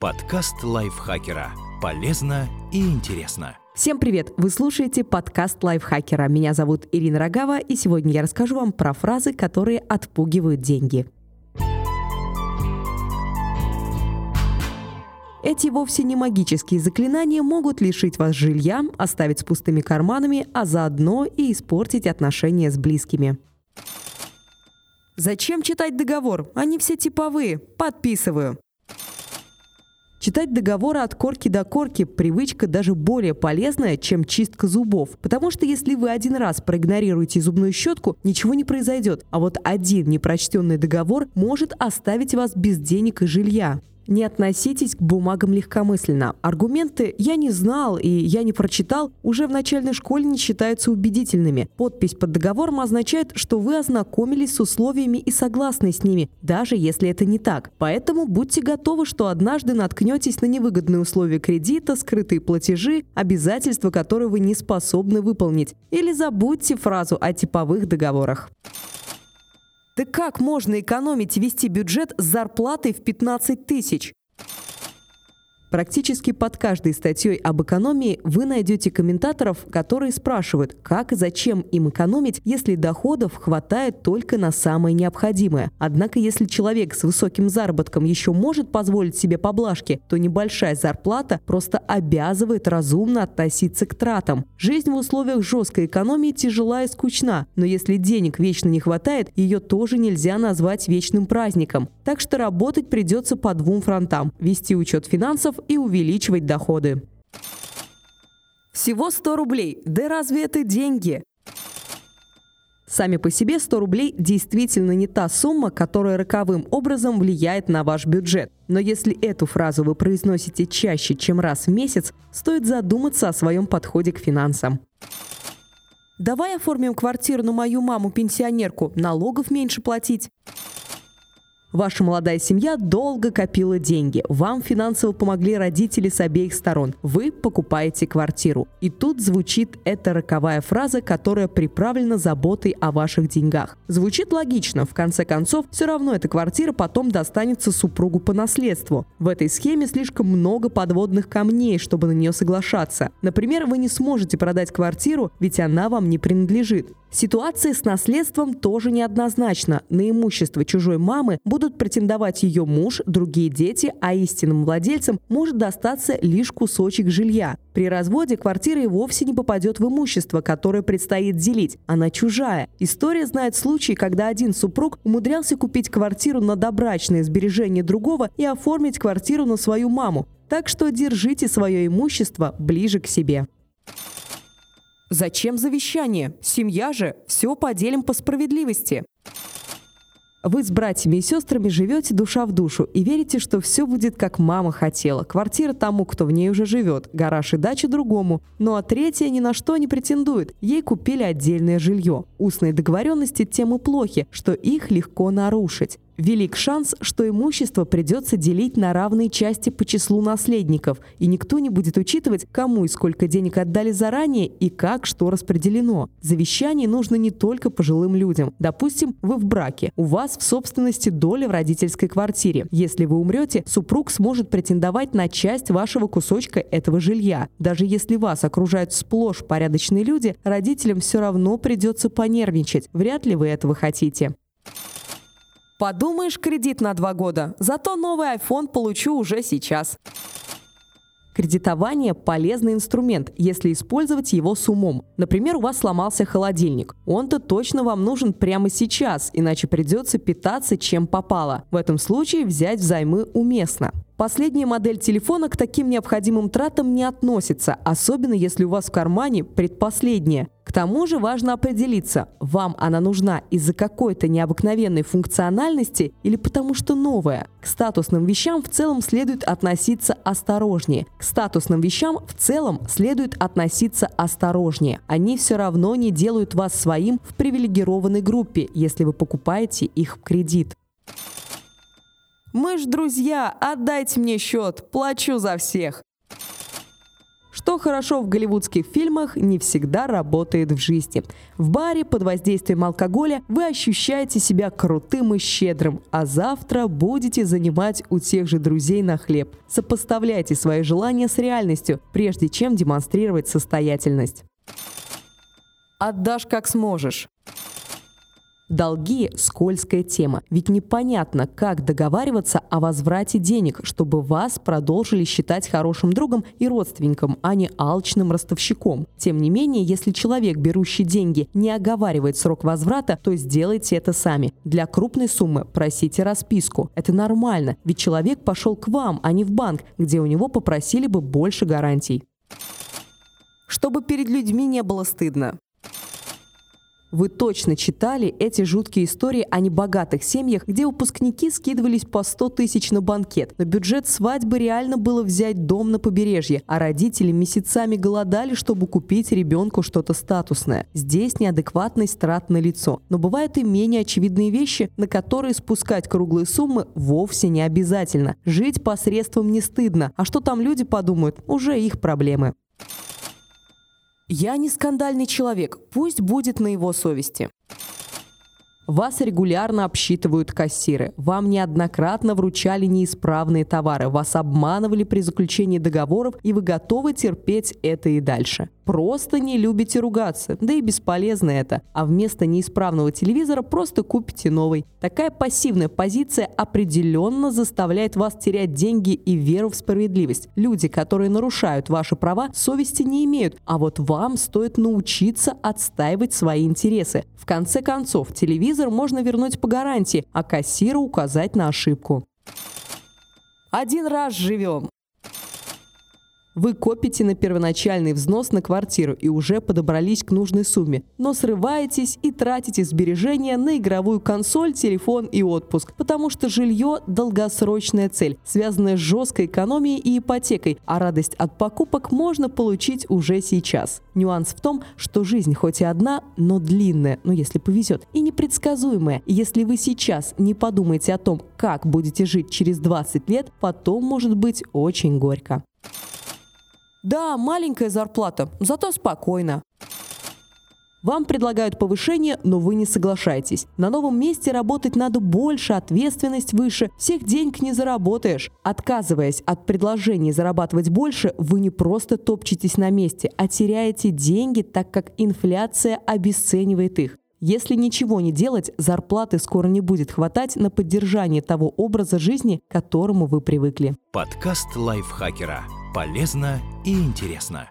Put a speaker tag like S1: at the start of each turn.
S1: Подкаст лайфхакера. Полезно и интересно.
S2: Всем привет! Вы слушаете подкаст лайфхакера. Меня зовут Ирина Рогава, и сегодня я расскажу вам про фразы, которые отпугивают деньги. Эти вовсе не магические заклинания могут лишить вас жилья, оставить с пустыми карманами, а заодно и испортить отношения с близкими. Зачем читать договор? Они все типовые. Подписываю. Читать договоры от корки до корки – привычка даже более полезная, чем чистка зубов. Потому что если вы один раз проигнорируете зубную щетку, ничего не произойдет. А вот один непрочтенный договор может оставить вас без денег и жилья. Не относитесь к бумагам легкомысленно. Аргументы «я не знал» и «я не прочитал» уже в начальной школе не считаются убедительными. Подпись под договором означает, что вы ознакомились с условиями и согласны с ними, даже если это не так. Поэтому будьте готовы, что однажды наткнетесь на невыгодные условия кредита, скрытые платежи, обязательства, которые вы не способны выполнить. Или забудьте фразу о типовых договорах. Да как можно экономить и вести бюджет с зарплатой в 15 тысяч? Практически под каждой статьей об экономии вы найдете комментаторов, которые спрашивают, как и зачем им экономить, если доходов хватает только на самое необходимое. Однако, если человек с высоким заработком еще может позволить себе поблажки, то небольшая зарплата просто обязывает разумно относиться к тратам. Жизнь в условиях жесткой экономии тяжела и скучна, но если денег вечно не хватает, ее тоже нельзя назвать вечным праздником. Так что работать придется по двум фронтам – вести учет финансов и увеличивать доходы. Всего 100 рублей. Да разве это деньги? Сами по себе 100 рублей действительно не та сумма, которая роковым образом влияет на ваш бюджет. Но если эту фразу вы произносите чаще, чем раз в месяц, стоит задуматься о своем подходе к финансам. Давай оформим квартиру на мою маму-пенсионерку, налогов меньше платить. Ваша молодая семья долго копила деньги. Вам финансово помогли родители с обеих сторон. Вы покупаете квартиру. И тут звучит эта роковая фраза, которая приправлена заботой о ваших деньгах. Звучит логично. В конце концов, все равно эта квартира потом достанется супругу по наследству. В этой схеме слишком много подводных камней, чтобы на нее соглашаться. Например, вы не сможете продать квартиру, ведь она вам не принадлежит. Ситуация с наследством тоже неоднозначна. На имущество чужой мамы будут претендовать ее муж, другие дети, а истинным владельцам может достаться лишь кусочек жилья. При разводе квартира и вовсе не попадет в имущество, которое предстоит делить. Она чужая. История знает случаи, когда один супруг умудрялся купить квартиру на добрачное сбережение другого и оформить квартиру на свою маму. Так что держите свое имущество ближе к себе. Зачем завещание? Семья же, все поделим по справедливости. Вы с братьями и сестрами живете душа в душу и верите, что все будет как мама хотела. Квартира тому, кто в ней уже живет, гараж и дача другому. Ну а третья ни на что не претендует. Ей купили отдельное жилье. Устные договоренности тем и плохи, что их легко нарушить велик шанс, что имущество придется делить на равные части по числу наследников, и никто не будет учитывать, кому и сколько денег отдали заранее и как что распределено. Завещание нужно не только пожилым людям. Допустим, вы в браке, у вас в собственности доля в родительской квартире. Если вы умрете, супруг сможет претендовать на часть вашего кусочка этого жилья. Даже если вас окружают сплошь порядочные люди, родителям все равно придется понервничать. Вряд ли вы этого хотите. Подумаешь, кредит на два года, зато новый iPhone получу уже сейчас. Кредитование – полезный инструмент, если использовать его с умом. Например, у вас сломался холодильник. Он-то точно вам нужен прямо сейчас, иначе придется питаться чем попало. В этом случае взять взаймы уместно. Последняя модель телефона к таким необходимым тратам не относится, особенно если у вас в кармане предпоследняя. К тому же важно определиться, вам она нужна из-за какой-то необыкновенной функциональности или потому что новая. К статусным вещам в целом следует относиться осторожнее. К статусным вещам в целом следует относиться осторожнее. Они все равно не делают вас своим в привилегированной группе, если вы покупаете их в кредит. Мы ж друзья, отдайте мне счет, плачу за всех. Что хорошо в голливудских фильмах, не всегда работает в жизни. В баре под воздействием алкоголя вы ощущаете себя крутым и щедрым, а завтра будете занимать у тех же друзей на хлеб. Сопоставляйте свои желания с реальностью, прежде чем демонстрировать состоятельность. Отдашь как сможешь. Долги – скользкая тема, ведь непонятно, как договариваться о возврате денег, чтобы вас продолжили считать хорошим другом и родственником, а не алчным ростовщиком. Тем не менее, если человек, берущий деньги, не оговаривает срок возврата, то сделайте это сами. Для крупной суммы просите расписку. Это нормально, ведь человек пошел к вам, а не в банк, где у него попросили бы больше гарантий. Чтобы перед людьми не было стыдно. Вы точно читали эти жуткие истории о небогатых семьях, где выпускники скидывались по 100 тысяч на банкет. На бюджет свадьбы реально было взять дом на побережье, а родители месяцами голодали, чтобы купить ребенку что-то статусное. Здесь неадекватность трат на лицо. Но бывают и менее очевидные вещи, на которые спускать круглые суммы вовсе не обязательно. Жить посредством не стыдно. А что там люди подумают, уже их проблемы. Я не скандальный человек, пусть будет на его совести. Вас регулярно обсчитывают кассиры. Вам неоднократно вручали неисправные товары. Вас обманывали при заключении договоров, и вы готовы терпеть это и дальше. Просто не любите ругаться, да и бесполезно это. А вместо неисправного телевизора просто купите новый. Такая пассивная позиция определенно заставляет вас терять деньги и веру в справедливость. Люди, которые нарушают ваши права, совести не имеют, а вот вам стоит научиться отстаивать свои интересы. В конце концов, телевизор можно вернуть по гарантии, а кассиру указать на ошибку. Один раз живем. Вы копите на первоначальный взнос на квартиру и уже подобрались к нужной сумме, но срываетесь и тратите сбережения на игровую консоль, телефон и отпуск, потому что жилье – долгосрочная цель, связанная с жесткой экономией и ипотекой, а радость от покупок можно получить уже сейчас. Нюанс в том, что жизнь хоть и одна, но длинная, ну если повезет, и непредсказуемая. Если вы сейчас не подумаете о том, как будете жить через 20 лет, потом может быть очень горько. Да, маленькая зарплата, зато спокойно. Вам предлагают повышение, но вы не соглашаетесь. На новом месте работать надо больше, ответственность выше, всех денег не заработаешь. Отказываясь от предложений зарабатывать больше, вы не просто топчетесь на месте, а теряете деньги, так как инфляция обесценивает их. Если ничего не делать, зарплаты скоро не будет хватать на поддержание того образа жизни, к которому вы привыкли.
S1: Подкаст лайфхакера. Полезно и интересно.